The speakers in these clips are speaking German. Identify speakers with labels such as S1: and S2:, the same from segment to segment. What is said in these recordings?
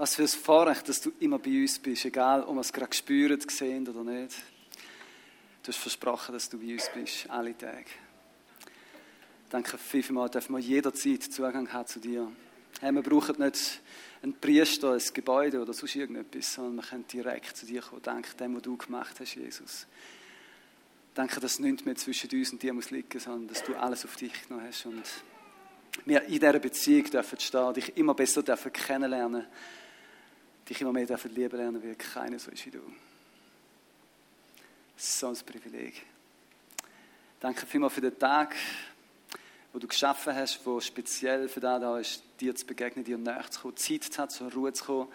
S1: Was für ein Vorrecht, dass du immer bei uns bist, egal ob wir es gerade spüren, sehen oder nicht. Du hast versprochen, dass du bei uns bist, alle Tage. Danke vielmals, dürfen wir jederzeit Zugang haben zu dir. Hey, wir brauchen nicht einen Priester, ein Gebäude oder sonst irgendetwas, sondern wir können direkt zu dir kommen. Danke dem, was du gemacht hast, Jesus. Danke, dass nichts mehr zwischen uns und dir muss liegen, sondern dass du alles auf dich genommen hast und wir in dieser Beziehung dürfen stehen, dich immer besser dürfen kennenlernen dich immer mehr dürfen lieben lernen, weil keiner so ist wie du. So ein Privileg. Danke vielmals für den Tag, wo du geschaffen hast, wo speziell für das da ist, dir zu begegnen, dir näher zu kommen, Zeit zu haben, zur Ruhe zu kommen.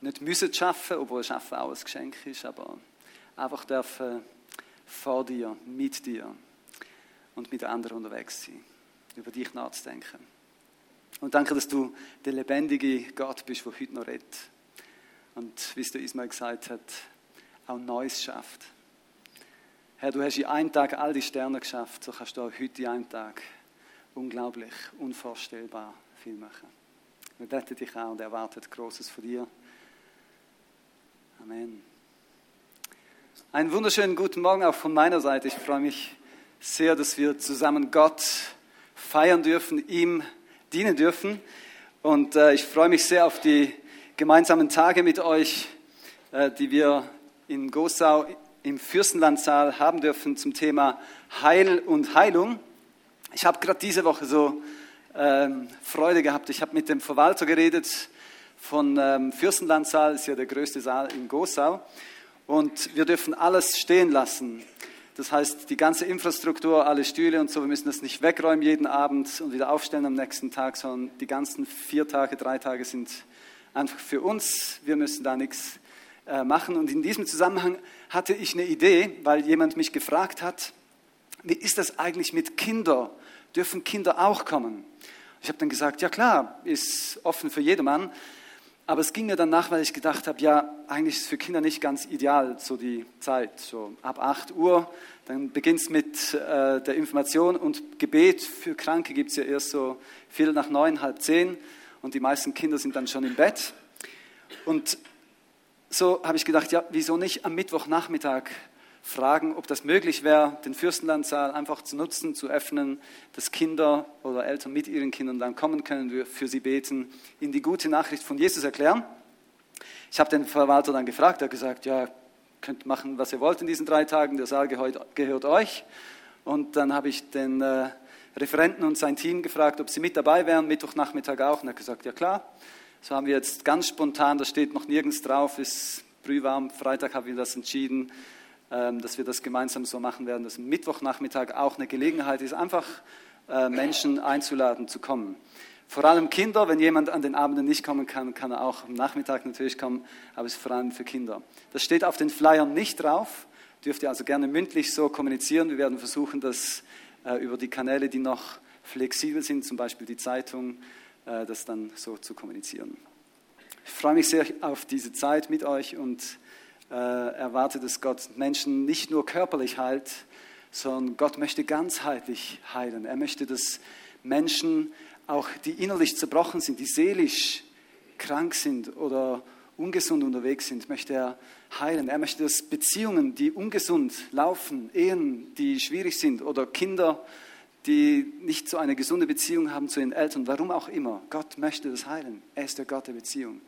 S1: Nicht müssen zu arbeiten, obwohl Arbeiten auch ein Geschenk ist, aber einfach dürfen vor dir, mit dir und mit anderen unterwegs sein, über dich nachzudenken. Und danke, dass du der lebendige Gott bist, der heute noch redet und wie es der Ismail gesagt hat, auch Neues schafft. Herr, du hast in einem Tag all die Sterne geschafft, so kannst du auch heute in einem Tag unglaublich, unvorstellbar viel machen. Wir beten dich auch und erwarten Großes von dir. Amen. Einen wunderschönen guten Morgen auch von meiner Seite. Ich freue mich sehr, dass wir zusammen Gott feiern dürfen, ihm dienen dürfen. Und äh, ich freue mich sehr auf die gemeinsamen Tage mit euch, äh, die wir in Gosau im Fürstenlandsaal haben dürfen zum Thema Heil und Heilung. Ich habe gerade diese Woche so ähm, Freude gehabt. Ich habe mit dem Verwalter geredet von ähm, Fürstenlandsaal, ist ja der größte Saal in Gosau. Und wir dürfen alles stehen lassen. Das heißt, die ganze Infrastruktur, alle Stühle und so, wir müssen das nicht wegräumen jeden Abend und wieder aufstellen am nächsten Tag, sondern die ganzen vier Tage, drei Tage sind einfach für uns. Wir müssen da nichts äh, machen. Und in diesem Zusammenhang hatte ich eine Idee, weil jemand mich gefragt hat, wie ist das eigentlich mit Kindern? Dürfen Kinder auch kommen? Ich habe dann gesagt, ja klar, ist offen für jedermann. Aber es ging mir dann nach, weil ich gedacht habe, ja, eigentlich ist es für Kinder nicht ganz ideal, so die Zeit, so ab 8 Uhr. Dann beginnt es mit äh, der Information und Gebet. Für Kranke gibt es ja erst so viel nach neun, halb zehn und die meisten Kinder sind dann schon im Bett. Und so habe ich gedacht, ja, wieso nicht am Mittwochnachmittag fragen, ob das möglich wäre, den Fürstenlandsaal einfach zu nutzen, zu öffnen, dass Kinder oder Eltern mit ihren Kindern dann kommen können, wir für sie beten, ihnen die gute Nachricht von Jesus erklären. Ich habe den Verwalter dann gefragt, er hat gesagt, ja, könnt machen, was ihr wollt in diesen drei Tagen, der Saal gehört, gehört euch. Und dann habe ich den äh, Referenten und sein Team gefragt, ob sie mit dabei wären, Mittwochnachmittag auch. Und er hat gesagt, ja klar. So haben wir jetzt ganz spontan, da steht noch nirgends drauf, ist brühwarm, Freitag haben wir das entschieden, ähm, dass wir das gemeinsam so machen werden, dass Mittwochnachmittag auch eine Gelegenheit ist, einfach äh, Menschen einzuladen zu kommen. Vor allem Kinder, wenn jemand an den Abenden nicht kommen kann, kann er auch am Nachmittag natürlich kommen, aber es ist vor allem für Kinder. Das steht auf den Flyern nicht drauf, dürft ihr also gerne mündlich so kommunizieren. Wir werden versuchen, das äh, über die Kanäle, die noch flexibel sind, zum Beispiel die Zeitung, äh, das dann so zu kommunizieren. Ich freue mich sehr auf diese Zeit mit euch und äh, erwarte, dass Gott Menschen nicht nur körperlich heilt, sondern Gott möchte ganzheitlich heilen. Er möchte, dass Menschen, auch die innerlich zerbrochen sind, die seelisch krank sind oder ungesund unterwegs sind, möchte er heilen. Er möchte, dass Beziehungen, die ungesund laufen, Ehen, die schwierig sind oder Kinder, die nicht so eine gesunde Beziehung haben zu ihren Eltern, warum auch immer, Gott möchte das heilen. Er ist der Gott der Beziehung.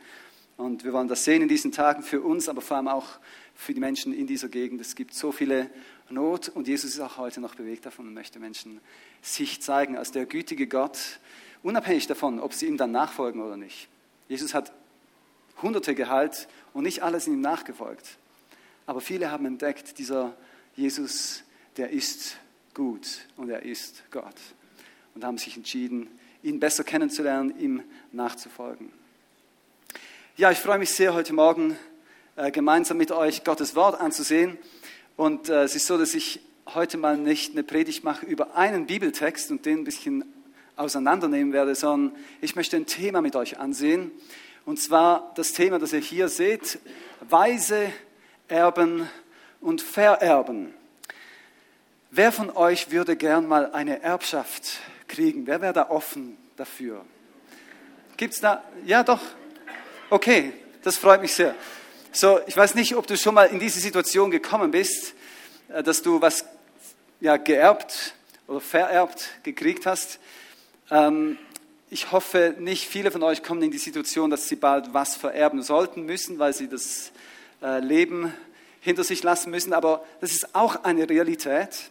S1: Und wir wollen das sehen in diesen Tagen für uns, aber vor allem auch für die Menschen in dieser Gegend. Es gibt so viele Not und Jesus ist auch heute noch bewegt davon und möchte Menschen sich zeigen als der gütige Gott, unabhängig davon, ob sie ihm dann nachfolgen oder nicht. Jesus hat Hunderte geheilt und nicht alle sind ihm nachgefolgt. Aber viele haben entdeckt, dieser Jesus, der ist gut und er ist Gott. Und haben sich entschieden, ihn besser kennenzulernen, ihm nachzufolgen. Ja, ich freue mich sehr, heute Morgen äh, gemeinsam mit euch Gottes Wort anzusehen. Und äh, es ist so, dass ich heute mal nicht eine Predigt mache über einen Bibeltext und den ein bisschen auseinandernehmen werde, sondern ich möchte ein Thema mit euch ansehen. Und zwar das Thema, das ihr hier seht, Weise, Erben und Vererben. Wer von euch würde gern mal eine Erbschaft kriegen? Wer wäre da offen dafür? Gibt es da? Ja, doch. Okay, das freut mich sehr. So, ich weiß nicht, ob du schon mal in diese Situation gekommen bist, äh, dass du was ja, geerbt oder vererbt gekriegt hast. Ähm, ich hoffe, nicht viele von euch kommen in die Situation, dass sie bald was vererben sollten müssen, weil sie das äh, Leben hinter sich lassen müssen. Aber das ist auch eine Realität.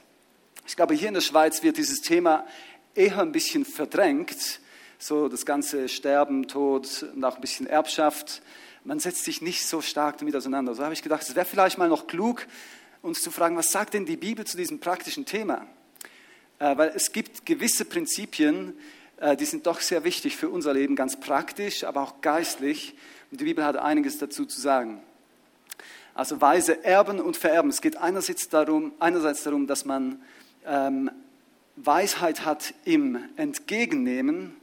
S1: Ich glaube, hier in der Schweiz wird dieses Thema eher ein bisschen verdrängt. So das ganze Sterben, Tod und auch ein bisschen Erbschaft. Man setzt sich nicht so stark damit auseinander. So habe ich gedacht, es wäre vielleicht mal noch klug, uns zu fragen, was sagt denn die Bibel zu diesem praktischen Thema? Äh, weil es gibt gewisse Prinzipien, die sind doch sehr wichtig für unser Leben, ganz praktisch, aber auch geistlich. Und die Bibel hat einiges dazu zu sagen. Also weise Erben und Vererben. Es geht einerseits darum, einerseits darum dass man ähm, Weisheit hat im Entgegennehmen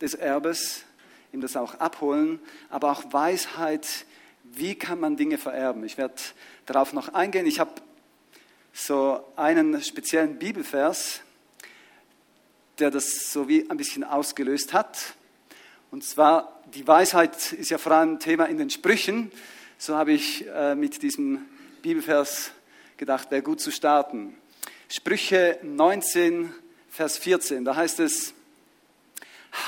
S1: des Erbes, ihm das auch abholen, aber auch Weisheit, wie kann man Dinge vererben. Ich werde darauf noch eingehen. Ich habe so einen speziellen Bibelvers, der das so wie ein bisschen ausgelöst hat. Und zwar, die Weisheit ist ja vor allem Thema in den Sprüchen. So habe ich äh, mit diesem Bibelvers gedacht, wäre gut zu starten. Sprüche 19, Vers 14, da heißt es,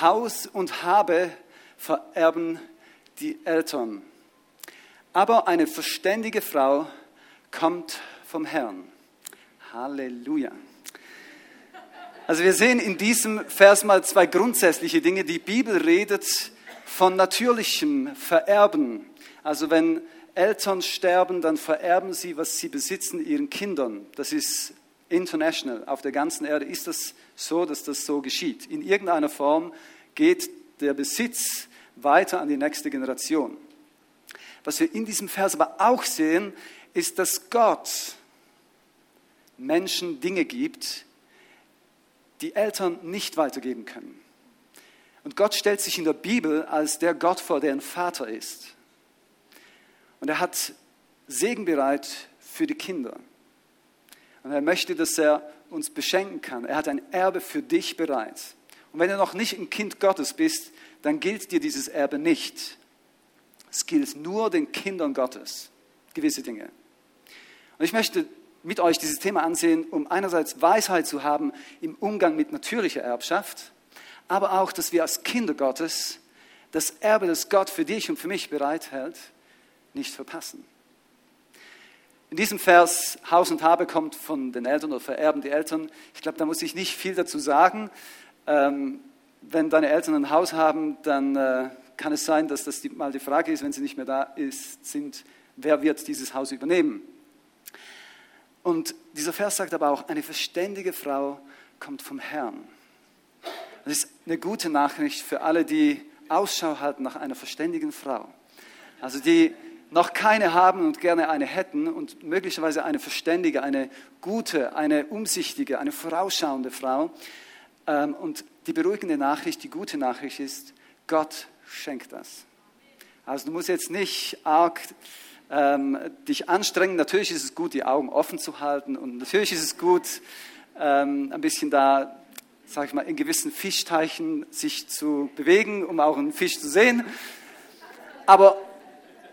S1: Haus und Habe vererben die Eltern, aber eine verständige Frau kommt vom Herrn. Halleluja. Also wir sehen in diesem Vers mal zwei grundsätzliche Dinge. Die Bibel redet von natürlichem Vererben. Also wenn Eltern sterben, dann vererben sie, was sie besitzen, ihren Kindern. Das ist international. Auf der ganzen Erde ist das so, dass das so geschieht. In irgendeiner Form geht der Besitz weiter an die nächste Generation. Was wir in diesem Vers aber auch sehen, ist, dass Gott Menschen Dinge gibt, die Eltern nicht weitergeben können. Und Gott stellt sich in der Bibel als der Gott vor, der ein Vater ist. Und er hat Segen bereit für die Kinder. Und er möchte, dass er uns beschenken kann. Er hat ein Erbe für dich bereit. Und wenn du noch nicht ein Kind Gottes bist, dann gilt dir dieses Erbe nicht. Es gilt nur den Kindern Gottes, gewisse Dinge. Und ich möchte mit euch dieses Thema ansehen, um einerseits Weisheit zu haben im Umgang mit natürlicher Erbschaft, aber auch, dass wir als Kinder Gottes das Erbe, das Gott für dich und für mich bereithält, nicht verpassen. In diesem Vers, Haus und Habe kommt von den Eltern oder vererben die Eltern. Ich glaube, da muss ich nicht viel dazu sagen. Ähm, wenn deine Eltern ein Haus haben, dann äh, kann es sein, dass das die, mal die Frage ist, wenn sie nicht mehr da ist, sind, wer wird dieses Haus übernehmen? Und dieser Vers sagt aber auch, eine verständige Frau kommt vom Herrn. Das ist eine gute Nachricht für alle, die Ausschau halten nach einer verständigen Frau. Also die noch keine haben und gerne eine hätten und möglicherweise eine verständige, eine gute, eine umsichtige, eine vorausschauende Frau. Ähm, und die beruhigende Nachricht, die gute Nachricht ist, Gott schenkt das. Also du musst jetzt nicht arg ähm, dich anstrengen. Natürlich ist es gut, die Augen offen zu halten und natürlich ist es gut, ähm, ein bisschen da, sag ich mal, in gewissen Fischteichen sich zu bewegen, um auch einen Fisch zu sehen. Aber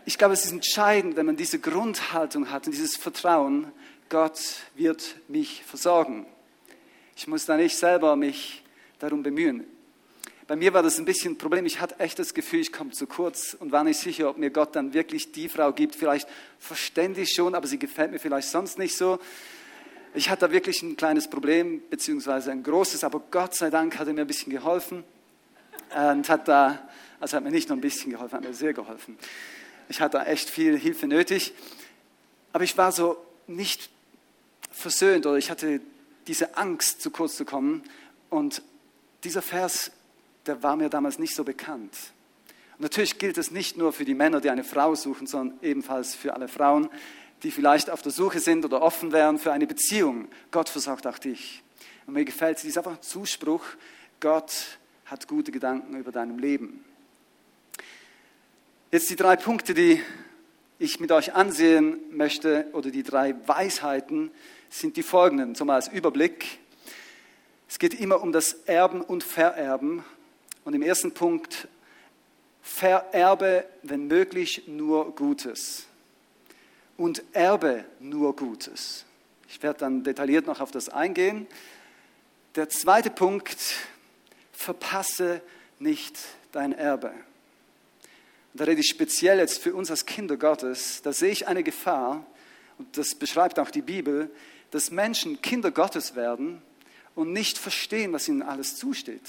S1: ich glaube, es ist entscheidend, wenn man diese Grundhaltung hat und dieses Vertrauen, Gott wird mich versorgen. Ich muss da nicht selber mich darum bemühen. Bei mir war das ein bisschen ein Problem. Ich hatte echt das Gefühl, ich komme zu kurz und war nicht sicher, ob mir Gott dann wirklich die Frau gibt. Vielleicht verständlich schon, aber sie gefällt mir vielleicht sonst nicht so. Ich hatte da wirklich ein kleines Problem, beziehungsweise ein großes, aber Gott sei Dank hat er mir ein bisschen geholfen und hat da, also hat mir nicht nur ein bisschen geholfen, hat mir sehr geholfen. Ich hatte da echt viel Hilfe nötig, aber ich war so nicht versöhnt oder ich hatte diese Angst, zu kurz zu kommen. Und dieser Vers der war mir damals nicht so bekannt. Und natürlich gilt es nicht nur für die Männer, die eine Frau suchen, sondern ebenfalls für alle Frauen, die vielleicht auf der Suche sind oder offen wären für eine Beziehung. Gott versorgt auch dich. Und mir gefällt dieser einfach Zuspruch, Gott hat gute Gedanken über deinem Leben. Jetzt die drei Punkte, die ich mit euch ansehen möchte, oder die drei Weisheiten, sind die folgenden, so mal als Überblick. Es geht immer um das Erben und Vererben und im ersten Punkt vererbe, wenn möglich, nur Gutes und erbe nur Gutes. Ich werde dann detailliert noch auf das eingehen. Der zweite Punkt, verpasse nicht dein Erbe. Da rede ich speziell jetzt für uns als Kinder Gottes. Da sehe ich eine Gefahr, und das beschreibt auch die Bibel, dass Menschen Kinder Gottes werden und nicht verstehen, was ihnen alles zusteht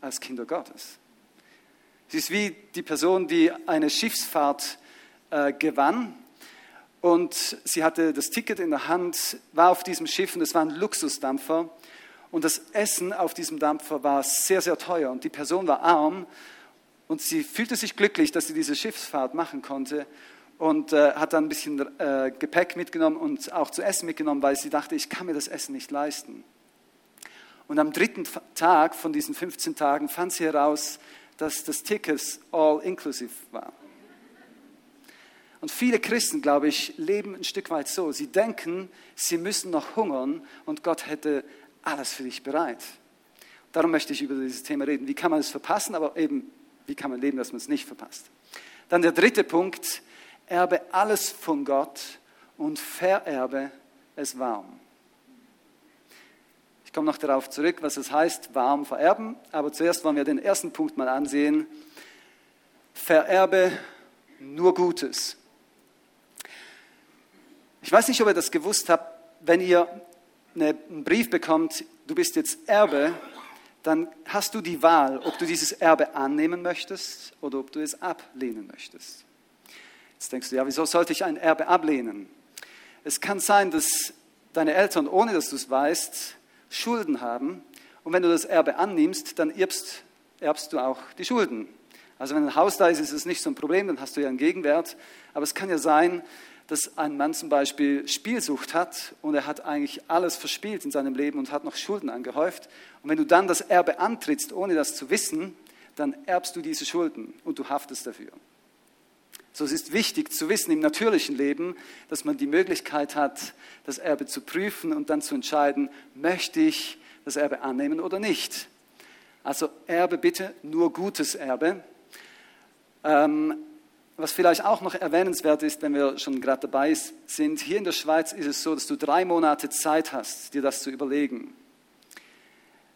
S1: als Kinder Gottes. Es ist wie die Person, die eine Schiffsfahrt äh, gewann und sie hatte das Ticket in der Hand, war auf diesem Schiff und es war ein Luxusdampfer und das Essen auf diesem Dampfer war sehr, sehr teuer und die Person war arm und sie fühlte sich glücklich, dass sie diese Schiffsfahrt machen konnte und äh, hat dann ein bisschen äh, Gepäck mitgenommen und auch zu essen mitgenommen, weil sie dachte, ich kann mir das Essen nicht leisten. Und am dritten Tag von diesen 15 Tagen fand sie heraus, dass das Ticket all inclusive war. Und viele Christen, glaube ich, leben ein Stück weit so. Sie denken, sie müssen noch hungern und Gott hätte alles für dich bereit. Darum möchte ich über dieses Thema reden. Wie kann man es verpassen, aber eben, wie kann man leben, dass man es nicht verpasst. Dann der dritte Punkt, erbe alles von Gott und vererbe es warm. Ich komme noch darauf zurück, was es heißt, warm vererben. Aber zuerst wollen wir den ersten Punkt mal ansehen. Vererbe nur Gutes. Ich weiß nicht, ob ihr das gewusst habt. Wenn ihr einen Brief bekommt, du bist jetzt Erbe, dann hast du die Wahl, ob du dieses Erbe annehmen möchtest oder ob du es ablehnen möchtest. Jetzt denkst du, ja, wieso sollte ich ein Erbe ablehnen? Es kann sein, dass deine Eltern, ohne dass du es weißt, Schulden haben. Und wenn du das Erbe annimmst, dann erbst, erbst du auch die Schulden. Also wenn ein Haus da ist, ist es nicht so ein Problem, dann hast du ja einen Gegenwert. Aber es kann ja sein, dass ein Mann zum Beispiel Spielsucht hat und er hat eigentlich alles verspielt in seinem Leben und hat noch Schulden angehäuft. Und wenn du dann das Erbe antrittst, ohne das zu wissen, dann erbst du diese Schulden und du haftest dafür. So es ist wichtig zu wissen im natürlichen Leben, dass man die Möglichkeit hat, das Erbe zu prüfen und dann zu entscheiden, möchte ich das Erbe annehmen oder nicht. Also Erbe bitte nur gutes Erbe. Ähm, was vielleicht auch noch erwähnenswert ist, wenn wir schon gerade dabei sind, hier in der Schweiz ist es so, dass du drei Monate Zeit hast, dir das zu überlegen.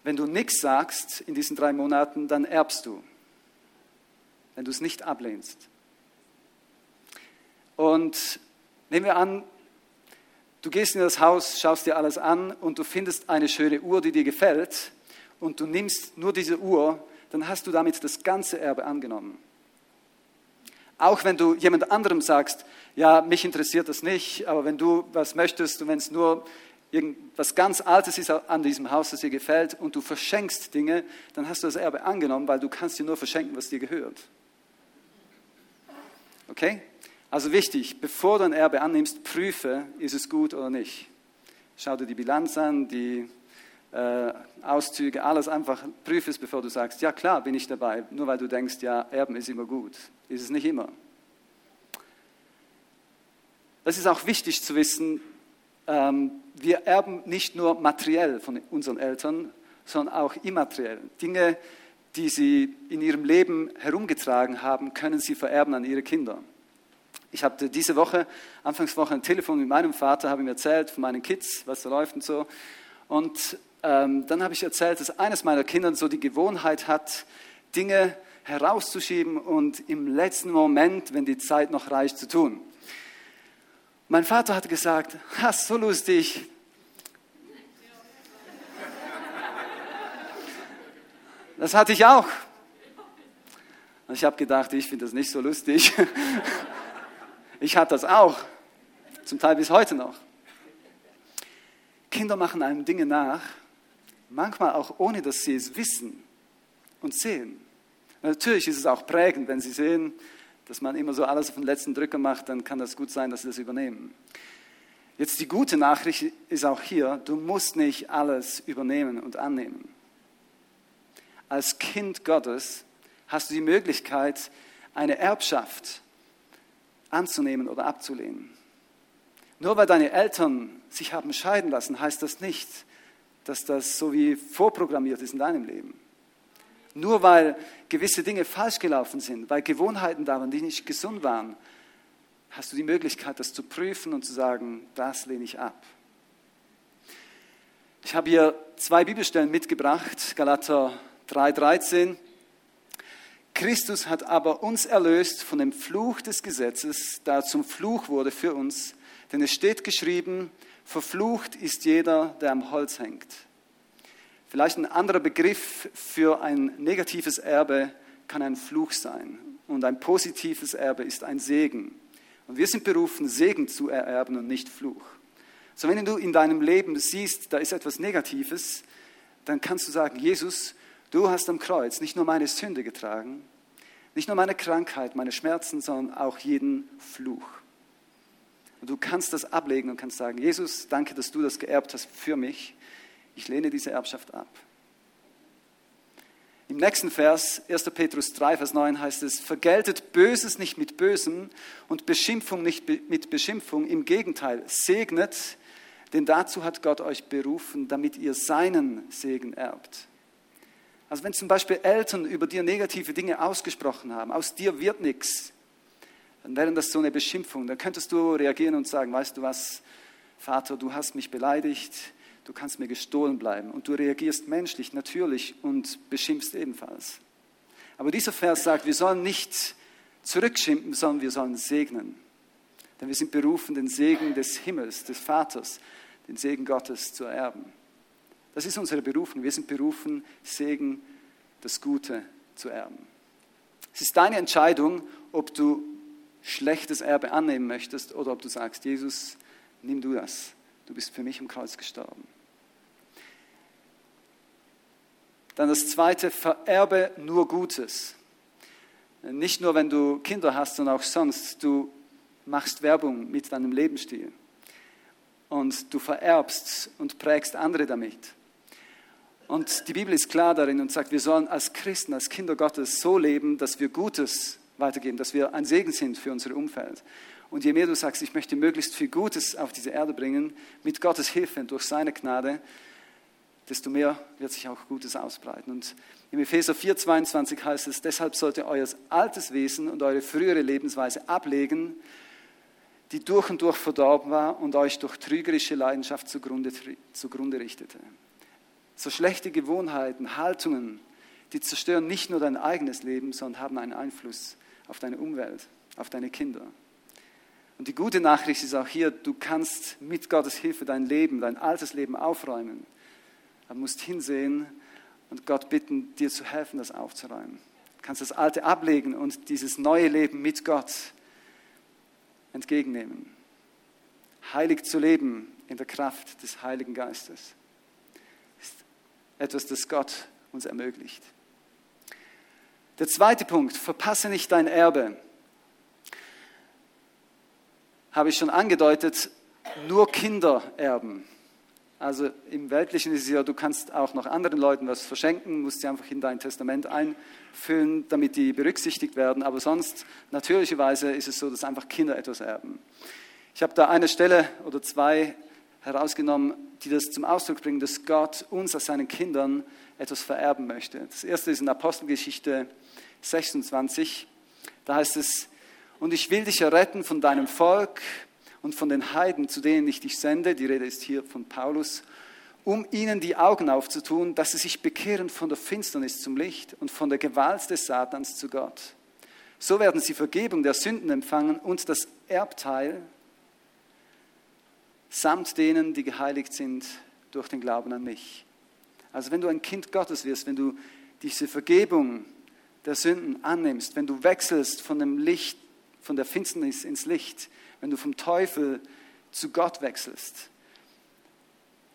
S1: Wenn du nichts sagst in diesen drei Monaten, dann erbst du, wenn du es nicht ablehnst. Und nehmen wir an, du gehst in das Haus, schaust dir alles an und du findest eine schöne Uhr, die dir gefällt und du nimmst nur diese Uhr, dann hast du damit das ganze Erbe angenommen. Auch wenn du jemand anderem sagst, ja, mich interessiert das nicht, aber wenn du was möchtest und wenn es nur irgendwas ganz Altes ist an diesem Haus, das dir gefällt und du verschenkst Dinge, dann hast du das Erbe angenommen, weil du kannst dir nur verschenken, was dir gehört. Okay? Also wichtig, bevor du ein Erbe annimmst, prüfe, ist es gut oder nicht. Schau dir die Bilanz an, die äh, Auszüge, alles einfach prüfe es, bevor du sagst, ja klar, bin ich dabei, nur weil du denkst, ja, Erben ist immer gut. Ist es nicht immer. Das ist auch wichtig zu wissen, ähm, wir erben nicht nur materiell von unseren Eltern, sondern auch immateriell. Dinge, die sie in ihrem Leben herumgetragen haben, können sie vererben an ihre Kinder. Ich hatte diese Woche, Anfangswoche, ein Telefon mit meinem Vater, habe ihm erzählt von meinen Kids, was da läuft und so. Und ähm, dann habe ich erzählt, dass eines meiner Kinder so die Gewohnheit hat, Dinge herauszuschieben und im letzten Moment, wenn die Zeit noch reicht, zu tun. Mein Vater hat gesagt, ha, so lustig. Das hatte ich auch. Und ich habe gedacht, ich finde das nicht so lustig. Ich hatte das auch, zum Teil bis heute noch. Kinder machen einem Dinge nach, manchmal auch ohne, dass sie es wissen und sehen. Natürlich ist es auch prägend, wenn sie sehen, dass man immer so alles auf den letzten Drücker macht, dann kann das gut sein, dass sie das übernehmen. Jetzt die gute Nachricht ist auch hier, du musst nicht alles übernehmen und annehmen. Als Kind Gottes hast du die Möglichkeit, eine Erbschaft anzunehmen oder abzulehnen. Nur weil deine Eltern sich haben scheiden lassen, heißt das nicht, dass das so wie vorprogrammiert ist in deinem Leben. Nur weil gewisse Dinge falsch gelaufen sind, weil Gewohnheiten da waren, die nicht gesund waren, hast du die Möglichkeit, das zu prüfen und zu sagen, das lehne ich ab. Ich habe hier zwei Bibelstellen mitgebracht, Galater 3:13. Christus hat aber uns erlöst von dem Fluch des Gesetzes, da er zum Fluch wurde für uns, denn es steht geschrieben, verflucht ist jeder, der am Holz hängt. Vielleicht ein anderer Begriff für ein negatives Erbe kann ein Fluch sein und ein positives Erbe ist ein Segen. Und wir sind berufen, Segen zu ererben und nicht Fluch. So wenn du in deinem Leben siehst, da ist etwas Negatives, dann kannst du sagen, Jesus, du hast am Kreuz nicht nur meine Sünde getragen, nicht nur meine Krankheit, meine Schmerzen, sondern auch jeden Fluch. Und du kannst das ablegen und kannst sagen, Jesus, danke, dass du das geerbt hast für mich ich lehne diese Erbschaft ab. Im nächsten Vers, 1. Petrus 3, Vers 9 heißt es, vergeltet Böses nicht mit Bösem und Beschimpfung nicht mit Beschimpfung. Im Gegenteil, segnet, denn dazu hat Gott euch berufen, damit ihr seinen Segen erbt. Also wenn zum Beispiel Eltern über dir negative Dinge ausgesprochen haben, aus dir wird nichts, dann wäre das so eine Beschimpfung. Dann könntest du reagieren und sagen, weißt du was, Vater, du hast mich beleidigt, du kannst mir gestohlen bleiben. Und du reagierst menschlich, natürlich und beschimpfst ebenfalls. Aber dieser Vers sagt, wir sollen nicht zurückschimpfen, sondern wir sollen segnen. Denn wir sind berufen, den Segen des Himmels, des Vaters, den Segen Gottes zu erben. Das ist unsere Berufung. Wir sind berufen, Segen, das Gute zu erben. Es ist deine Entscheidung, ob du schlechtes Erbe annehmen möchtest oder ob du sagst, Jesus, nimm du das. Du bist für mich am Kreuz gestorben. Dann das zweite, vererbe nur Gutes. Nicht nur, wenn du Kinder hast, sondern auch sonst. Du machst Werbung mit deinem Lebensstil. Und du vererbst und prägst andere damit. Und die Bibel ist klar darin und sagt, wir sollen als Christen, als Kinder Gottes so leben, dass wir Gutes weitergeben, dass wir ein Segen sind für unser Umfeld. Und je mehr du sagst, ich möchte möglichst viel Gutes auf diese Erde bringen, mit Gottes Hilfe und durch seine Gnade, desto mehr wird sich auch Gutes ausbreiten. Und im Epheser 4, 22 heißt es, deshalb sollte euer altes Wesen und eure frühere Lebensweise ablegen, die durch und durch verdorben war und euch durch trügerische Leidenschaft zugrunde, zugrunde richtete. So schlechte Gewohnheiten, Haltungen, die zerstören nicht nur dein eigenes Leben, sondern haben einen Einfluss auf deine Umwelt, auf deine Kinder. Und die gute Nachricht ist auch hier, du kannst mit Gottes Hilfe dein Leben, dein altes Leben aufräumen. Du musst hinsehen und Gott bitten, dir zu helfen, das aufzuräumen. Du kannst das Alte ablegen und dieses neue Leben mit Gott entgegennehmen. Heilig zu leben in der Kraft des Heiligen Geistes ist etwas, das Gott uns ermöglicht. Der zweite Punkt, verpasse nicht dein Erbe. Habe ich schon angedeutet, nur Kinder erben. Also im Weltlichen ist es ja, du kannst auch noch anderen Leuten was verschenken, musst sie einfach in dein Testament einfüllen, damit die berücksichtigt werden. Aber sonst, natürlicherweise ist es so, dass einfach Kinder etwas erben. Ich habe da eine Stelle oder zwei herausgenommen, die das zum Ausdruck bringen, dass Gott uns als seinen Kindern etwas vererben möchte. Das erste ist in Apostelgeschichte 26. Da heißt es, und ich will dich erretten von deinem Volk und von den Heiden, zu denen ich dich sende, die Rede ist hier von Paulus, um ihnen die Augen aufzutun, dass sie sich bekehren von der Finsternis zum Licht und von der Gewalt des Satans zu Gott. So werden sie Vergebung der Sünden empfangen und das Erbteil samt denen, die geheiligt sind durch den Glauben an mich. Also wenn du ein Kind Gottes wirst, wenn du diese Vergebung der Sünden annimmst, wenn du wechselst von dem Licht, von der Finsternis ins Licht, wenn du vom Teufel zu Gott wechselst,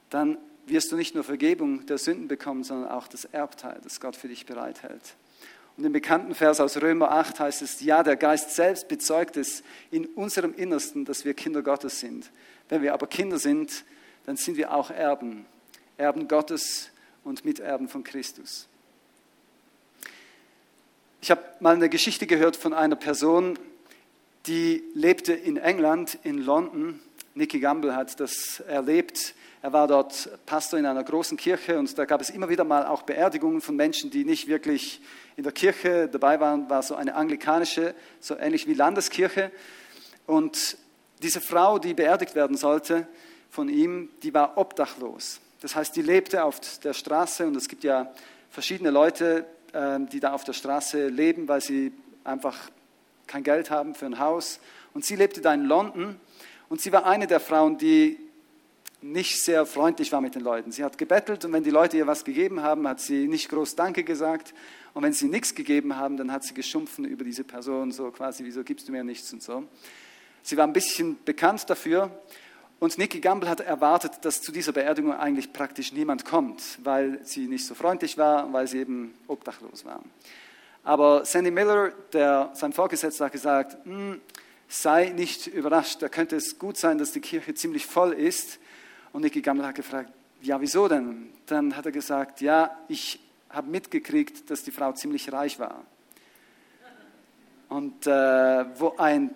S1: dann wirst du nicht nur Vergebung der Sünden bekommen, sondern auch das Erbteil, das Gott für dich bereithält. Und im bekannten Vers aus Römer 8 heißt es, ja, der Geist selbst bezeugt es in unserem Innersten, dass wir Kinder Gottes sind. Wenn wir aber Kinder sind, dann sind wir auch Erben, Erben Gottes und Miterben von Christus. Ich habe mal eine Geschichte gehört von einer Person, die lebte in England, in London. Nicky Gamble hat das erlebt. Er war dort Pastor in einer großen Kirche und da gab es immer wieder mal auch Beerdigungen von Menschen, die nicht wirklich in der Kirche dabei waren. War so eine anglikanische, so ähnlich wie Landeskirche. Und diese Frau, die beerdigt werden sollte von ihm, die war obdachlos. Das heißt, die lebte auf der Straße und es gibt ja verschiedene Leute, ähm, die da auf der Straße leben, weil sie einfach kein Geld haben für ein Haus. Und sie lebte da in London und sie war eine der Frauen, die nicht sehr freundlich war mit den Leuten. Sie hat gebettelt und wenn die Leute ihr was gegeben haben, hat sie nicht groß Danke gesagt. Und wenn sie nichts gegeben haben, dann hat sie geschumpfen über diese Person, so quasi, wieso gibst du mir nichts und so. Sie war ein bisschen bekannt dafür. Und Nikki Gamble hat erwartet, dass zu dieser Beerdigung eigentlich praktisch niemand kommt, weil sie nicht so freundlich war, weil sie eben obdachlos war. Aber Sandy Miller, der, sein Vorgesetzter, hat gesagt, hm, sei nicht überrascht, da könnte es gut sein, dass die Kirche ziemlich voll ist und Nicky Gammel hat gefragt, ja, wieso denn? Dann hat er gesagt, ja, ich habe mitgekriegt, dass die Frau ziemlich reich war. Und äh, wo ein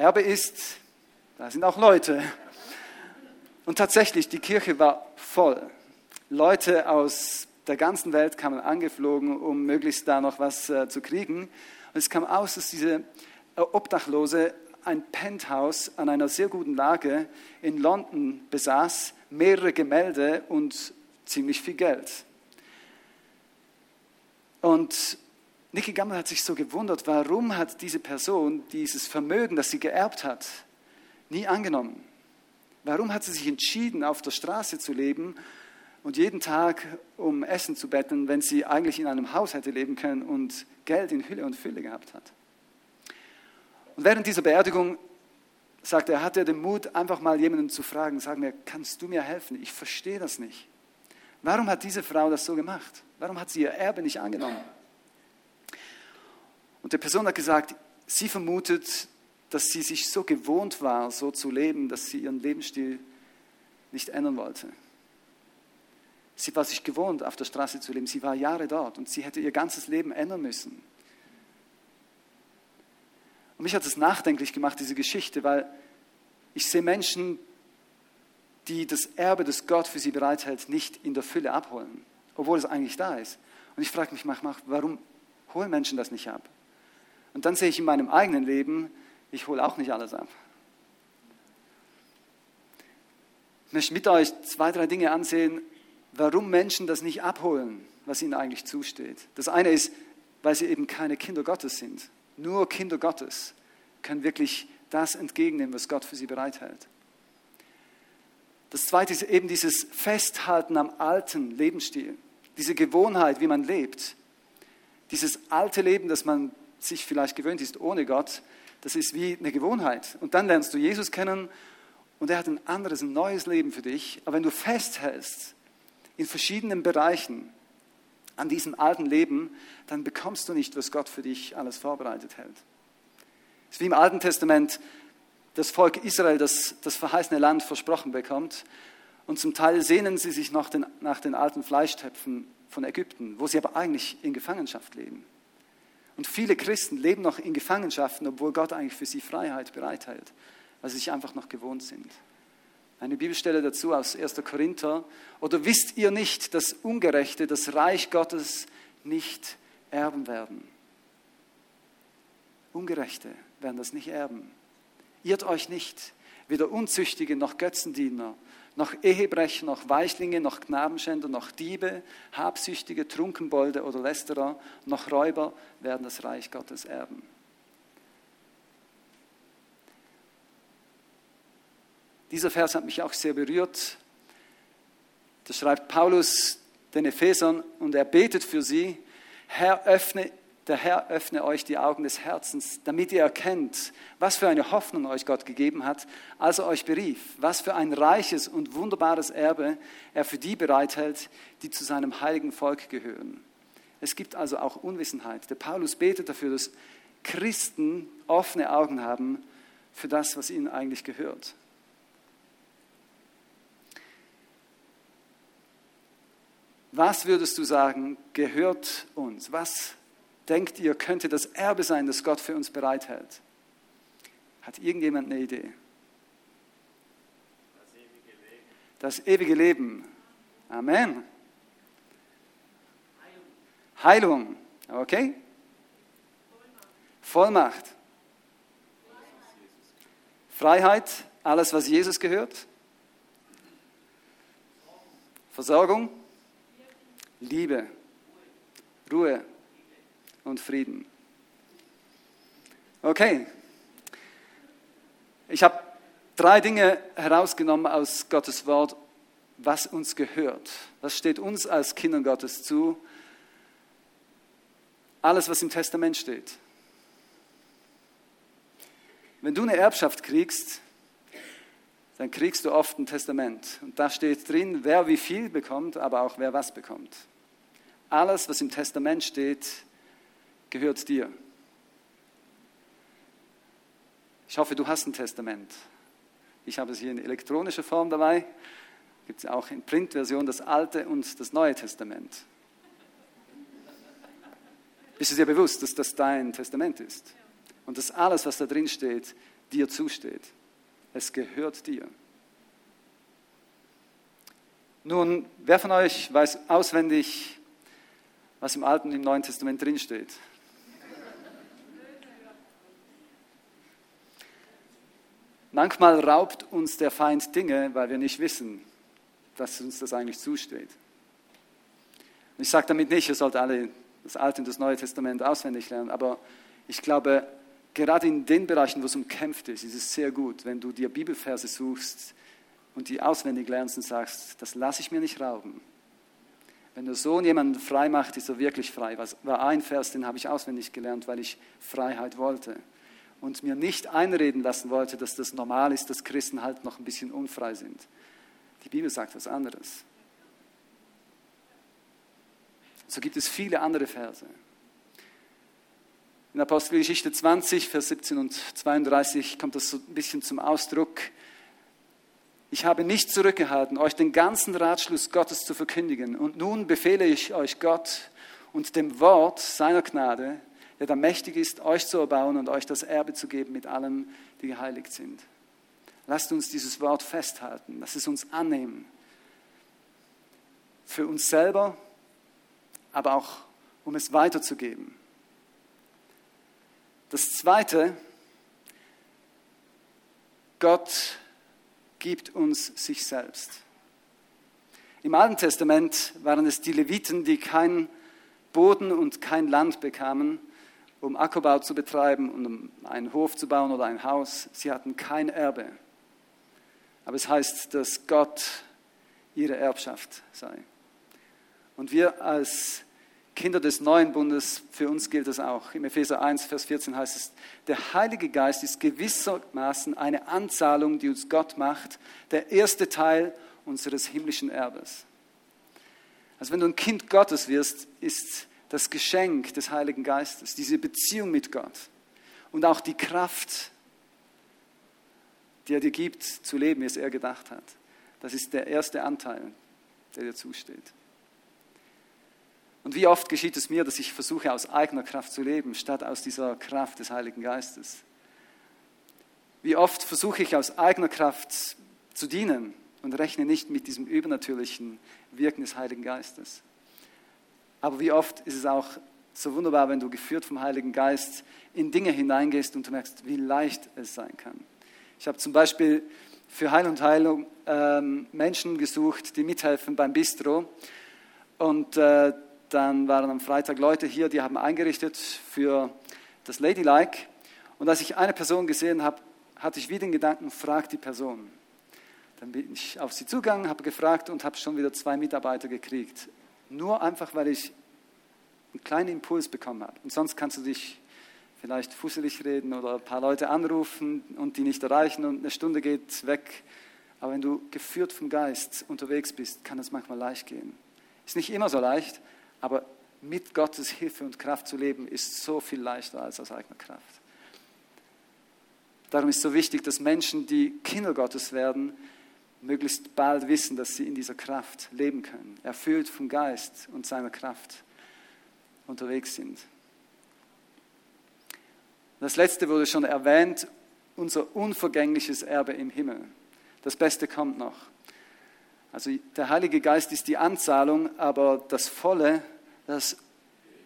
S1: Erbe ist, da sind auch Leute. Und tatsächlich, die Kirche war voll. Leute aus der ganzen Welt kamen angeflogen, um möglichst da noch was äh, zu kriegen. Und es kam aus, dass diese Obdachlose ein Penthouse an einer sehr guten Lage in London besaß, mehrere Gemälde und ziemlich viel Geld. Und Nicky Gammel hat sich so gewundert, warum hat diese Person dieses Vermögen, das sie geerbt hat, nie angenommen? Warum hat sie sich entschieden, auf der Straße zu leben und jeden Tag um Essen zu betteln, wenn sie eigentlich in einem Haus hätte leben können und Geld in Hülle und Fülle gehabt hat? Und während dieser Beerdigung sagte er, hat er den Mut, einfach mal jemanden zu fragen, sagen mir, kannst du mir helfen? Ich verstehe das nicht. Warum hat diese Frau das so gemacht? Warum hat sie ihr Erbe nicht angenommen? Und die Person hat gesagt, sie vermutet, dass sie sich so gewohnt war, so zu leben, dass sie ihren Lebensstil nicht ändern wollte. Sie war sich gewohnt, auf der Straße zu leben. Sie war Jahre dort und sie hätte ihr ganzes Leben ändern müssen. Und mich hat es nachdenklich gemacht, diese Geschichte, weil ich sehe Menschen, die das Erbe, das Gott für sie bereithält, nicht in der Fülle abholen, obwohl es eigentlich da ist. Und ich frage mich manchmal, warum holen Menschen das nicht ab? Und dann sehe ich in meinem eigenen Leben, ich hole auch nicht alles ab. Ich möchte mit euch zwei, drei Dinge ansehen, warum Menschen das nicht abholen, was ihnen eigentlich zusteht. Das eine ist, weil sie eben keine Kinder Gottes sind. Nur Kinder Gottes können wirklich das entgegennehmen, was Gott für sie bereithält. Das zweite ist eben dieses Festhalten am alten Lebensstil, diese Gewohnheit, wie man lebt. Dieses alte Leben, das man sich vielleicht gewöhnt ist ohne Gott, das ist wie eine Gewohnheit. Und dann lernst du Jesus kennen und er hat ein anderes, ein neues Leben für dich. Aber wenn du festhältst in verschiedenen Bereichen, an diesem alten Leben, dann bekommst du nicht, was Gott für dich alles vorbereitet hält. Es ist wie im Alten Testament das Volk Israel, das das verheißene Land versprochen bekommt. Und zum Teil sehnen sie sich nach den, nach den alten Fleischtöpfen von Ägypten, wo sie aber eigentlich in Gefangenschaft leben. Und viele Christen leben noch in Gefangenschaften, obwohl Gott eigentlich für sie Freiheit bereithält, weil sie sich einfach noch gewohnt sind. Eine Bibelstelle dazu aus 1. Korinther. Oder wisst ihr nicht, dass Ungerechte das Reich Gottes nicht erben werden? Ungerechte werden das nicht erben. Irrt euch nicht, weder Unzüchtige noch Götzendiener, noch Ehebrecher, noch Weichlinge, noch Knabenschänder, noch Diebe, Habsüchtige, Trunkenbolde oder Lästerer, noch Räuber werden das Reich Gottes erben. Dieser Vers hat mich auch sehr berührt. Da schreibt Paulus den Ephesern und er betet für sie, Herr, öffne, der Herr öffne euch die Augen des Herzens, damit ihr erkennt, was für eine Hoffnung euch Gott gegeben hat, als er euch berief, was für ein reiches und wunderbares Erbe er für die bereithält, die zu seinem heiligen Volk gehören. Es gibt also auch Unwissenheit. Der Paulus betet dafür, dass Christen offene Augen haben für das, was ihnen eigentlich gehört. Was würdest du sagen, gehört uns? Was denkt ihr, könnte das Erbe sein, das Gott für uns bereithält? Hat irgendjemand eine Idee? Das ewige Leben. Amen. Heilung. Okay? Vollmacht. Freiheit, alles, was Jesus gehört. Versorgung, Liebe, Ruhe und Frieden. Okay. Ich habe drei Dinge herausgenommen aus Gottes Wort, was uns gehört. Was steht uns als Kindern Gottes zu? Alles, was im Testament steht. Wenn du eine Erbschaft kriegst, dann kriegst du oft ein Testament. Und da steht drin, wer wie viel bekommt, aber auch wer was bekommt. Alles, was im Testament steht, gehört dir. Ich hoffe, du hast ein Testament. Ich habe es hier in elektronischer Form dabei. Gibt es auch in Printversion das Alte und das Neue Testament. Bist du dir bewusst, dass das dein Testament ist? Und dass alles, was da drin steht, dir zusteht. Es gehört dir. Nun, wer von euch weiß auswendig, was im Alten und im Neuen Testament drin Manchmal raubt uns der Feind Dinge, weil wir nicht wissen, dass uns das eigentlich zusteht. Und ich sage damit nicht, ihr sollt alle das Alte und das Neue Testament auswendig lernen, aber ich glaube, gerade in den Bereichen, wo es umkämpft ist, ist es sehr gut, wenn du dir Bibelverse suchst und die auswendig lernst und sagst, das lasse ich mir nicht rauben. Wenn der Sohn jemanden frei macht, ist er wirklich frei. Was war ein Vers, den habe ich auswendig gelernt, weil ich Freiheit wollte und mir nicht einreden lassen wollte, dass das normal ist, dass Christen halt noch ein bisschen unfrei sind. Die Bibel sagt was anderes. So gibt es viele andere Verse. In Apostelgeschichte 20, Vers 17 und 32 kommt das so ein bisschen zum Ausdruck. Ich habe nicht zurückgehalten, euch den ganzen Ratschluss Gottes zu verkündigen. Und nun befehle ich euch Gott und dem Wort seiner Gnade, der da mächtig ist, euch zu erbauen und euch das Erbe zu geben mit allem, die geheiligt sind. Lasst uns dieses Wort festhalten, lasst es uns annehmen. Für uns selber, aber auch um es weiterzugeben. Das Zweite, Gott gibt uns sich selbst. Im Alten Testament waren es die Leviten, die kein Boden und kein Land bekamen, um Ackerbau zu betreiben und um einen Hof zu bauen oder ein Haus. Sie hatten kein Erbe. Aber es heißt, dass Gott ihre Erbschaft sei. Und wir als Kinder des neuen Bundes, für uns gilt das auch. Im Epheser 1, Vers 14 heißt es, der Heilige Geist ist gewissermaßen eine Anzahlung, die uns Gott macht, der erste Teil unseres himmlischen Erbes. Also wenn du ein Kind Gottes wirst, ist das Geschenk des Heiligen Geistes, diese Beziehung mit Gott und auch die Kraft, die er dir gibt, zu leben, wie es er gedacht hat. Das ist der erste Anteil, der dir zusteht. Und wie oft geschieht es mir, dass ich versuche, aus eigener Kraft zu leben, statt aus dieser Kraft des Heiligen Geistes? Wie oft versuche ich, aus eigener Kraft zu dienen und rechne nicht mit diesem übernatürlichen Wirken des Heiligen Geistes? Aber wie oft ist es auch so wunderbar, wenn du geführt vom Heiligen Geist in Dinge hineingehst und du merkst, wie leicht es sein kann. Ich habe zum Beispiel für Heil und Heilung ähm, Menschen gesucht, die mithelfen beim Bistro. Und äh, dann waren am Freitag Leute hier, die haben eingerichtet für das Ladylike. Und als ich eine Person gesehen habe, hatte ich wieder den Gedanken, frag die Person. Dann bin ich auf sie zugegangen, habe gefragt und habe schon wieder zwei Mitarbeiter gekriegt. Nur einfach, weil ich einen kleinen Impuls bekommen habe. Und sonst kannst du dich vielleicht fusselig reden oder ein paar Leute anrufen und die nicht erreichen und eine Stunde geht weg. Aber wenn du geführt vom Geist unterwegs bist, kann es manchmal leicht gehen. Ist nicht immer so leicht, aber mit Gottes Hilfe und Kraft zu leben, ist so viel leichter als aus eigener Kraft. Darum ist es so wichtig, dass Menschen, die Kinder Gottes werden, möglichst bald wissen, dass sie in dieser Kraft leben können, erfüllt vom Geist und seiner Kraft unterwegs sind. Das letzte wurde schon erwähnt, unser unvergängliches Erbe im Himmel. Das Beste kommt noch. Also der Heilige Geist ist die Anzahlung, aber das Volle, das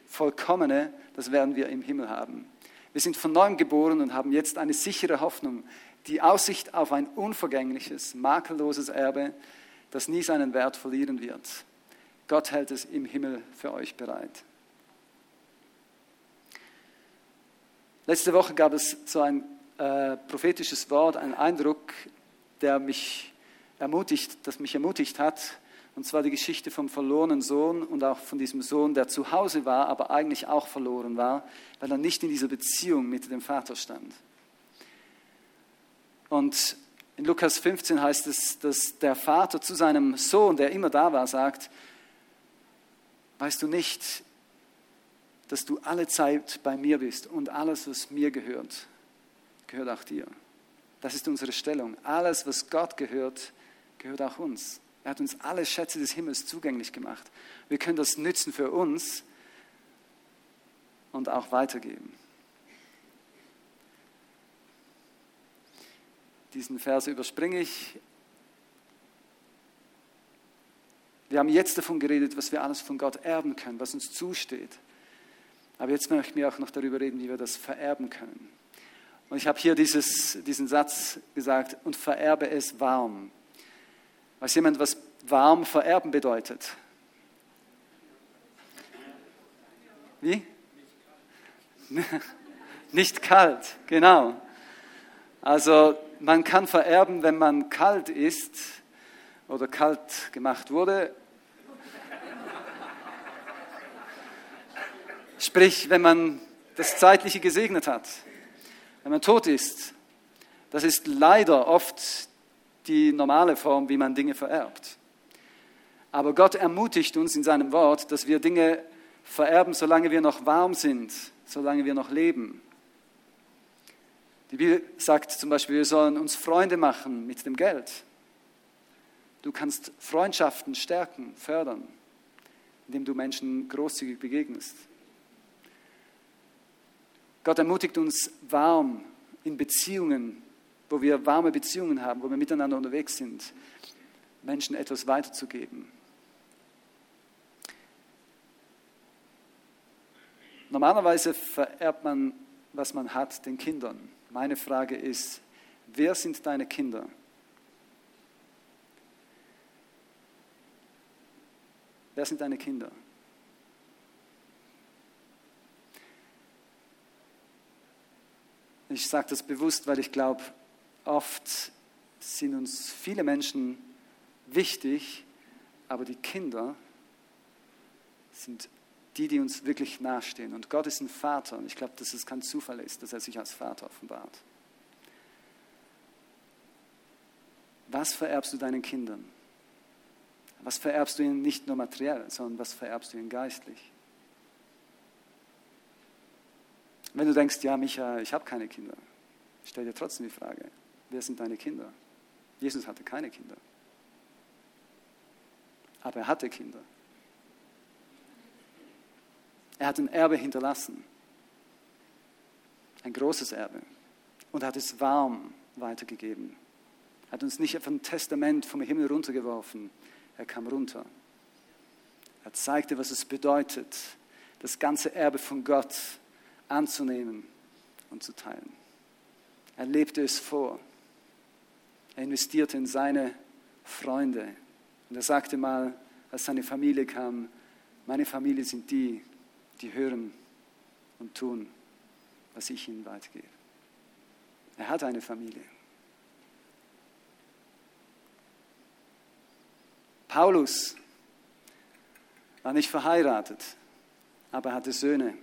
S1: Vollkommene, das werden wir im Himmel haben. Wir sind von neuem geboren und haben jetzt eine sichere Hoffnung, die Aussicht auf ein unvergängliches, makelloses Erbe, das nie seinen Wert verlieren wird. Gott hält es im Himmel für euch bereit. Letzte Woche gab es so ein äh, prophetisches Wort, einen Eindruck, der mich ermutigt, das mich ermutigt hat, und zwar die Geschichte vom verlorenen Sohn und auch von diesem Sohn, der zu Hause war, aber eigentlich auch verloren war, weil er nicht in dieser Beziehung mit dem Vater stand. Und in Lukas 15 heißt es, dass der Vater zu seinem Sohn, der immer da war, sagt, weißt du nicht, dass du alle Zeit bei mir bist und alles, was mir gehört, gehört auch dir. Das ist unsere Stellung. Alles, was Gott gehört, gehört auch uns. Er hat uns alle Schätze des Himmels zugänglich gemacht. Wir können das nützen für uns und auch weitergeben. Diesen Vers überspringe ich. Wir haben jetzt davon geredet, was wir alles von Gott erben können, was uns zusteht. Aber jetzt möchte ich auch noch darüber reden, wie wir das vererben können. Und ich habe hier dieses, diesen Satz gesagt, und vererbe es warm. Weiß jemand, was warm vererben bedeutet? Wie? Nicht kalt, genau. Also man kann vererben, wenn man kalt ist oder kalt gemacht wurde. Sprich, wenn man das Zeitliche gesegnet hat, wenn man tot ist. Das ist leider oft die normale Form, wie man Dinge vererbt. Aber Gott ermutigt uns in seinem Wort, dass wir Dinge vererben, solange wir noch warm sind, solange wir noch leben. Die Bibel sagt zum Beispiel, wir sollen uns Freunde machen mit dem Geld. Du kannst Freundschaften stärken, fördern, indem du Menschen großzügig begegnest. Gott ermutigt uns warm in Beziehungen wo wir warme Beziehungen haben, wo wir miteinander unterwegs sind, Menschen etwas weiterzugeben. Normalerweise vererbt man, was man hat, den Kindern. Meine Frage ist, wer sind deine Kinder? Wer sind deine Kinder? Ich sage das bewusst, weil ich glaube, Oft sind uns viele Menschen wichtig, aber die Kinder sind die, die uns wirklich nahestehen. Und Gott ist ein Vater und ich glaube, dass es kein Zufall ist, dass er sich als Vater offenbart. Was vererbst du deinen Kindern? Was vererbst du ihnen nicht nur materiell, sondern was vererbst du ihnen geistlich? Wenn du denkst, ja, Micha, ich habe keine Kinder, stell dir trotzdem die Frage, wer sind deine Kinder? Jesus hatte keine Kinder. Aber er hatte Kinder. Er hat ein Erbe hinterlassen. Ein großes Erbe. Und hat es warm weitergegeben. Er hat uns nicht vom Testament vom Himmel runtergeworfen. Er kam runter. Er zeigte, was es bedeutet, das ganze Erbe von Gott anzunehmen und zu teilen. Er lebte es vor. Er investierte in seine Freunde. Und er sagte mal, als seine Familie kam, meine Familie sind die, die hören und tun, was ich ihnen weitergebe. Er hat eine Familie. Paulus war nicht verheiratet, aber er hatte Söhne.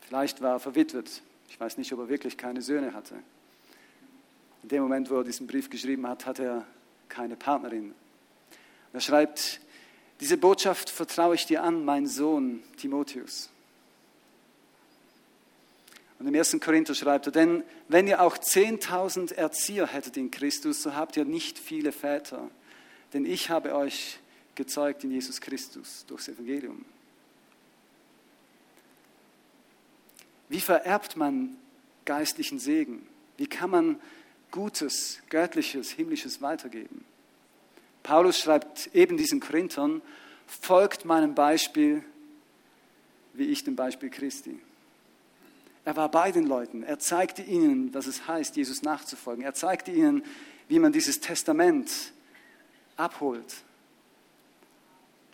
S1: Vielleicht war er verwitwet. Ich weiß nicht, ob er wirklich keine Söhne hatte. In dem Moment, wo er diesen Brief geschrieben hat, hat er keine Partnerin. Er schreibt, diese Botschaft vertraue ich dir an, mein Sohn Timotheus. Und im 1. Korinther schreibt er, denn wenn ihr auch 10.000 Erzieher hättet in Christus, so habt ihr nicht viele Väter. Denn ich habe euch gezeugt in Jesus Christus durchs Evangelium. Wie vererbt man geistlichen Segen? Wie kann man Gutes, Göttliches, Himmlisches weitergeben. Paulus schreibt eben diesen Korinthern, folgt meinem Beispiel, wie ich dem Beispiel Christi. Er war bei den Leuten. Er zeigte ihnen, was es heißt, Jesus nachzufolgen. Er zeigte ihnen, wie man dieses Testament abholt.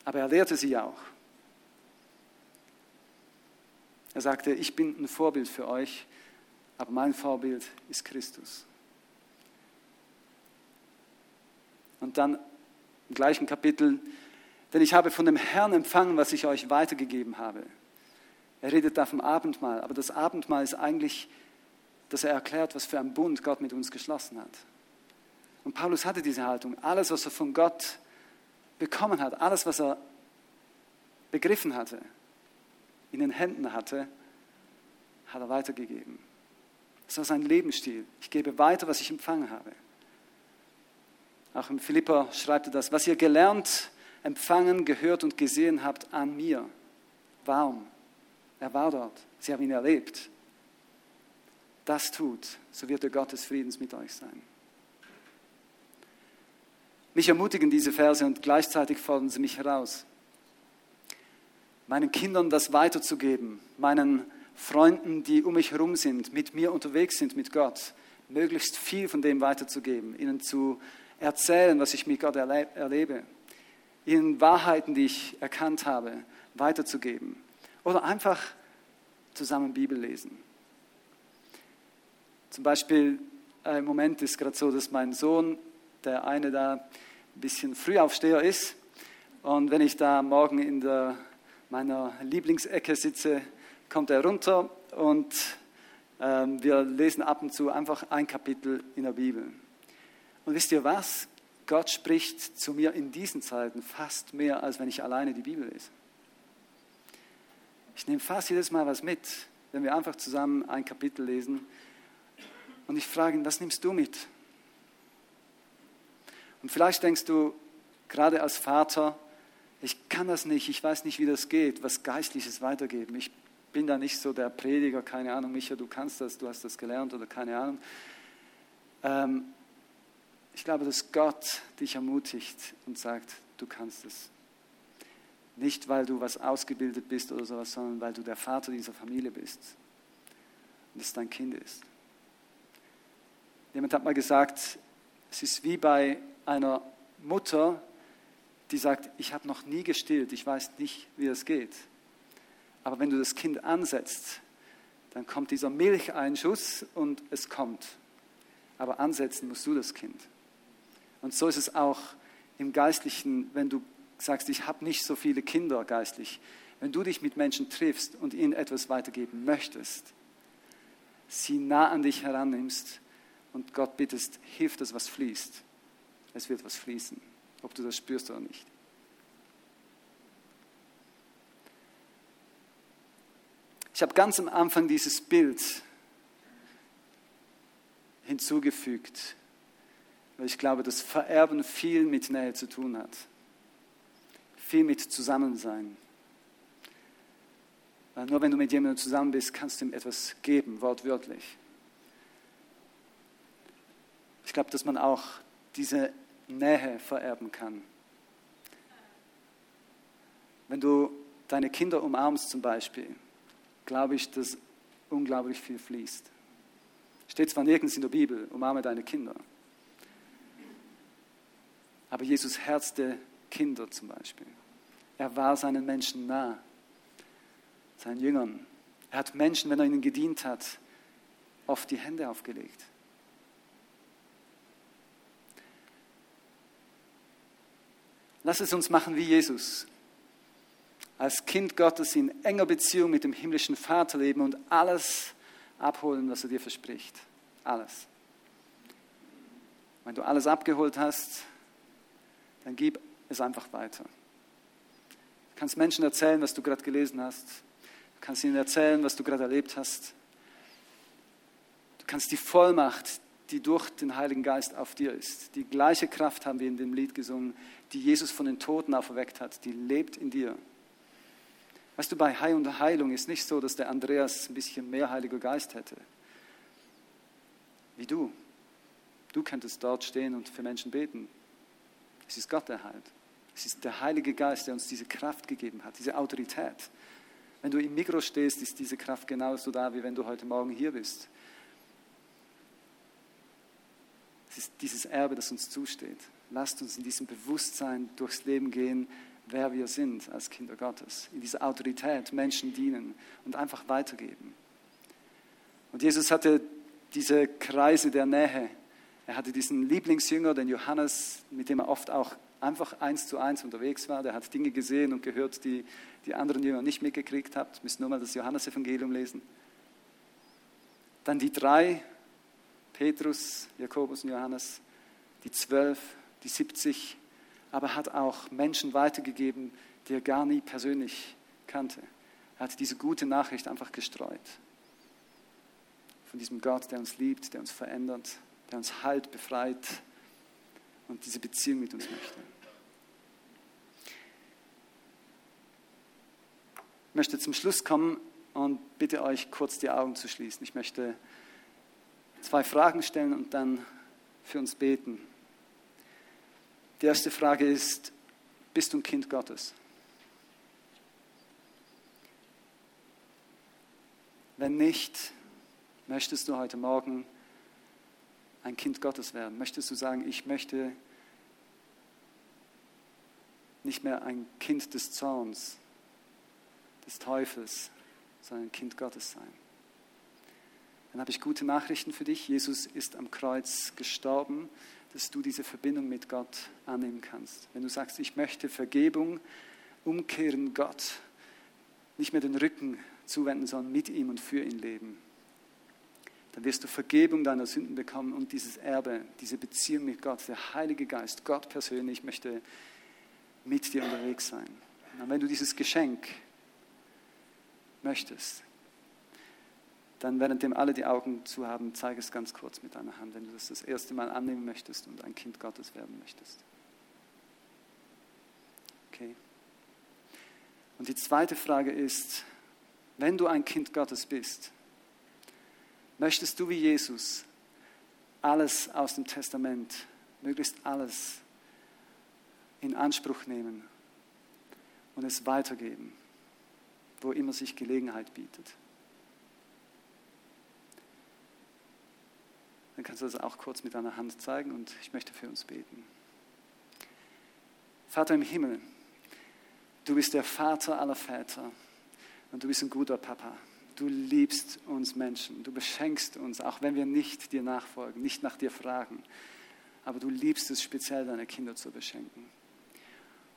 S1: Aber er lehrte sie auch. Er sagte, ich bin ein Vorbild für euch, aber mein Vorbild ist Christus. Und dann im gleichen Kapitel, denn ich habe von dem Herrn empfangen, was ich euch weitergegeben habe. Er redet da vom Abendmahl, aber das Abendmahl ist eigentlich, dass er erklärt, was für ein Bund Gott mit uns geschlossen hat. Und Paulus hatte diese Haltung. Alles, was er von Gott bekommen hat, alles, was er begriffen hatte, in den Händen hatte, hat er weitergegeben. Das war sein Lebensstil. Ich gebe weiter, was ich empfangen habe. Auch im Philippa schreibt er das, was ihr gelernt, empfangen, gehört und gesehen habt an mir. Warum? Er war dort. Sie haben ihn erlebt. Das tut, so wird der Gott des Friedens mit euch sein. Mich ermutigen diese Verse und gleichzeitig fordern sie mich heraus, meinen Kindern das weiterzugeben, meinen Freunden, die um mich herum sind, mit mir unterwegs sind, mit Gott, möglichst viel von dem weiterzugeben, ihnen zu erzählen, was ich mit Gott erlebe, ihnen Wahrheiten, die ich erkannt habe, weiterzugeben. Oder einfach zusammen Bibel lesen. Zum Beispiel äh, im Moment ist gerade so, dass mein Sohn, der eine da ein bisschen Frühaufsteher ist, und wenn ich da morgen in der, meiner Lieblingsecke sitze, kommt er runter und ähm, wir lesen ab und zu einfach ein Kapitel in der Bibel. Und wisst ihr was? Gott spricht zu mir in diesen Zeiten fast mehr, als wenn ich alleine die Bibel lese. Ich nehme fast jedes Mal was mit, wenn wir einfach zusammen ein Kapitel lesen. Und ich frage ihn, was nimmst du mit? Und vielleicht denkst du, gerade als Vater, ich kann das nicht, ich weiß nicht, wie das geht, was Geistliches weitergeben. Ich bin da nicht so der Prediger, keine Ahnung, Micha, du kannst das, du hast das gelernt oder keine Ahnung. Ähm, ich glaube, dass Gott dich ermutigt und sagt, du kannst es. Nicht, weil du was ausgebildet bist oder sowas, sondern weil du der Vater dieser Familie bist und es dein Kind ist. Jemand hat mal gesagt, es ist wie bei einer Mutter, die sagt, ich habe noch nie gestillt, ich weiß nicht, wie es geht. Aber wenn du das Kind ansetzt, dann kommt dieser Milcheinschuss und es kommt. Aber ansetzen musst du das Kind. Und so ist es auch im Geistlichen, wenn du sagst, ich habe nicht so viele Kinder geistlich, wenn du dich mit Menschen triffst und ihnen etwas weitergeben möchtest, sie nah an dich herannimmst und Gott bittest, hilf, dass was fließt. Es wird was fließen, ob du das spürst oder nicht. Ich habe ganz am Anfang dieses Bild hinzugefügt, weil ich glaube, dass Vererben viel mit Nähe zu tun hat viel mit Zusammensein. Weil nur wenn du mit jemandem zusammen bist, kannst du ihm etwas geben, wortwörtlich. Ich glaube, dass man auch diese Nähe vererben kann. Wenn du deine Kinder umarmst zum Beispiel, glaube ich, dass unglaublich viel fließt. Steht zwar nirgends in der Bibel, umarme deine Kinder. Aber Jesus herzte Kinder zum Beispiel. Er war seinen Menschen nah, seinen Jüngern. Er hat Menschen, wenn er ihnen gedient hat, oft die Hände aufgelegt. Lass es uns machen wie Jesus. Als Kind Gottes in enger Beziehung mit dem himmlischen Vater leben und alles abholen, was er dir verspricht. Alles. Wenn du alles abgeholt hast, dann gib es einfach weiter. Du kannst Menschen erzählen, was du gerade gelesen hast. Du kannst ihnen erzählen, was du gerade erlebt hast. Du kannst die Vollmacht, die durch den Heiligen Geist auf dir ist, die gleiche Kraft haben wir in dem Lied gesungen, die Jesus von den Toten auferweckt hat, die lebt in dir. Weißt du, bei Heil und Heilung ist nicht so, dass der Andreas ein bisschen mehr Heiliger Geist hätte. Wie du. Du könntest dort stehen und für Menschen beten. Es ist Gott, der heilt. Es ist der Heilige Geist, der uns diese Kraft gegeben hat, diese Autorität. Wenn du im Mikro stehst, ist diese Kraft genauso da, wie wenn du heute Morgen hier bist. Es ist dieses Erbe, das uns zusteht. Lasst uns in diesem Bewusstsein durchs Leben gehen, wer wir sind als Kinder Gottes. In dieser Autorität Menschen dienen und einfach weitergeben. Und Jesus hatte diese Kreise der Nähe. Er hatte diesen Lieblingsjünger, den Johannes, mit dem er oft auch einfach eins zu eins unterwegs war. Der hat Dinge gesehen und gehört, die die anderen Jünger nicht mitgekriegt. Ihr müsst nur mal das Johannesevangelium lesen. Dann die drei, Petrus, Jakobus und Johannes, die zwölf, die 70, aber hat auch Menschen weitergegeben, die er gar nie persönlich kannte. Er hat diese gute Nachricht einfach gestreut. Von diesem Gott, der uns liebt, der uns verändert, der uns heilt, befreit und diese Beziehung mit uns möchte. Ich möchte zum Schluss kommen und bitte euch kurz die Augen zu schließen. Ich möchte zwei Fragen stellen und dann für uns beten. Die erste Frage ist, bist du ein Kind Gottes? Wenn nicht, möchtest du heute Morgen ein Kind Gottes werden? Möchtest du sagen, ich möchte nicht mehr ein Kind des Zorns, des Teufels, sondern ein Kind Gottes sein? Dann habe ich gute Nachrichten für dich. Jesus ist am Kreuz gestorben dass du diese Verbindung mit Gott annehmen kannst. Wenn du sagst, ich möchte Vergebung, umkehren Gott, nicht mehr den Rücken zuwenden, sondern mit ihm und für ihn leben, dann wirst du Vergebung deiner Sünden bekommen und dieses Erbe, diese Beziehung mit Gott, der Heilige Geist, Gott persönlich möchte mit dir unterwegs sein. Und wenn du dieses Geschenk möchtest, dann währenddem alle die Augen zu haben, zeige es ganz kurz mit deiner Hand, wenn du das das erste Mal annehmen möchtest und ein Kind Gottes werden möchtest. Okay. Und die zweite Frage ist, wenn du ein Kind Gottes bist, möchtest du wie Jesus alles aus dem Testament, möglichst alles in Anspruch nehmen und es weitergeben, wo immer sich Gelegenheit bietet. dann kannst du das auch kurz mit deiner Hand zeigen und ich möchte für uns beten. Vater im Himmel, du bist der Vater aller Väter und du bist ein guter Papa. Du liebst uns Menschen, du beschenkst uns, auch wenn wir nicht dir nachfolgen, nicht nach dir fragen. Aber du liebst es speziell, deine Kinder zu beschenken.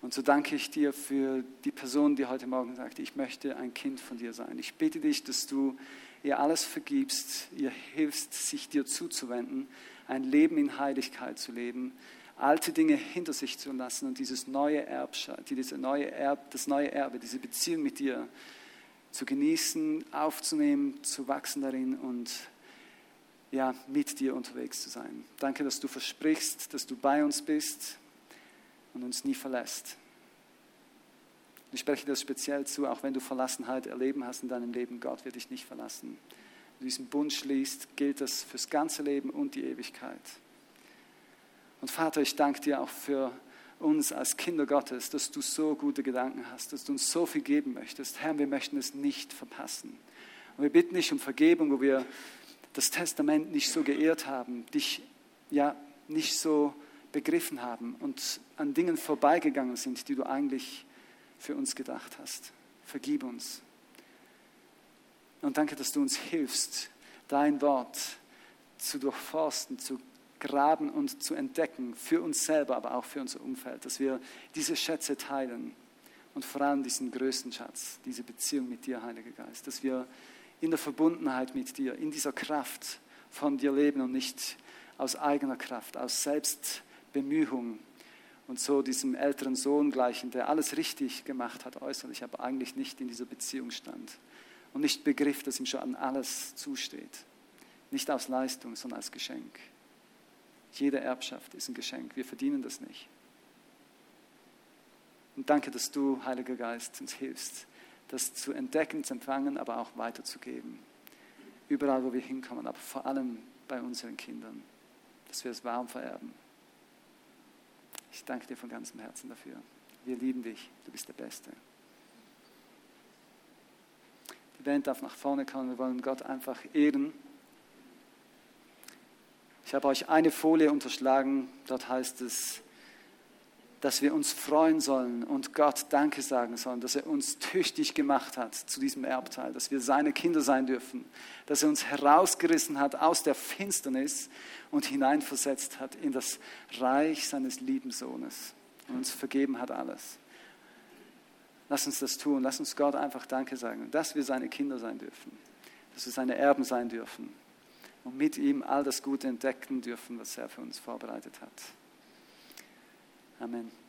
S1: Und so danke ich dir für die Person, die heute Morgen sagt, ich möchte ein Kind von dir sein. Ich bitte dich, dass du ihr alles vergibst, ihr hilfst, sich dir zuzuwenden, ein Leben in Heiligkeit zu leben, alte Dinge hinter sich zu lassen und dieses neue Erbschaft, diese neue Erb, das neue Erbe, diese Beziehung mit dir zu genießen, aufzunehmen, zu wachsen darin und ja, mit dir unterwegs zu sein. Danke, dass du versprichst, dass du bei uns bist und uns nie verlässt. Ich spreche das speziell zu, auch wenn du Verlassenheit erleben hast in deinem Leben, Gott wird dich nicht verlassen. Wenn du diesen Bund schließt, gilt das fürs ganze Leben und die Ewigkeit. Und Vater, ich danke dir auch für uns als Kinder Gottes, dass du so gute Gedanken hast, dass du uns so viel geben möchtest. Herr, wir möchten es nicht verpassen. Und wir bitten dich um Vergebung, wo wir das Testament nicht so geehrt haben, dich ja nicht so begriffen haben und an Dingen vorbeigegangen sind, die du eigentlich für uns gedacht hast. Vergib uns. Und danke, dass du uns hilfst, dein Wort zu durchforsten, zu graben und zu entdecken, für uns selber, aber auch für unser Umfeld, dass wir diese Schätze teilen und vor allem diesen größten Schatz, diese Beziehung mit dir, Heiliger Geist, dass wir in der Verbundenheit mit dir, in dieser Kraft von dir leben und nicht aus eigener Kraft, aus Selbstbemühung, und so diesem älteren Sohn gleichen, der alles richtig gemacht hat äußerlich, aber eigentlich nicht in dieser Beziehung stand und nicht begriff, dass ihm schon an alles zusteht. Nicht aus Leistung, sondern als Geschenk. Jede Erbschaft ist ein Geschenk. Wir verdienen das nicht. Und danke, dass du, Heiliger Geist, uns hilfst, das zu entdecken, zu empfangen, aber auch weiterzugeben. Überall, wo wir hinkommen, aber vor allem bei unseren Kindern, dass wir es warm vererben. Ich danke dir von ganzem Herzen dafür. Wir lieben dich. Du bist der Beste. Die Band darf nach vorne kommen. Wir wollen Gott einfach ehren. Ich habe euch eine Folie unterschlagen. Dort heißt es, dass wir uns freuen sollen und Gott Danke sagen sollen, dass er uns tüchtig gemacht hat zu diesem Erbteil, dass wir seine Kinder sein dürfen, dass er uns herausgerissen hat aus der Finsternis und hineinversetzt hat in das Reich seines lieben Sohnes und uns vergeben hat alles. Lass uns das tun, lass uns Gott einfach Danke sagen, dass wir seine Kinder sein dürfen, dass wir seine Erben sein dürfen und mit ihm all das Gute entdecken dürfen, was er für uns vorbereitet hat. Amen.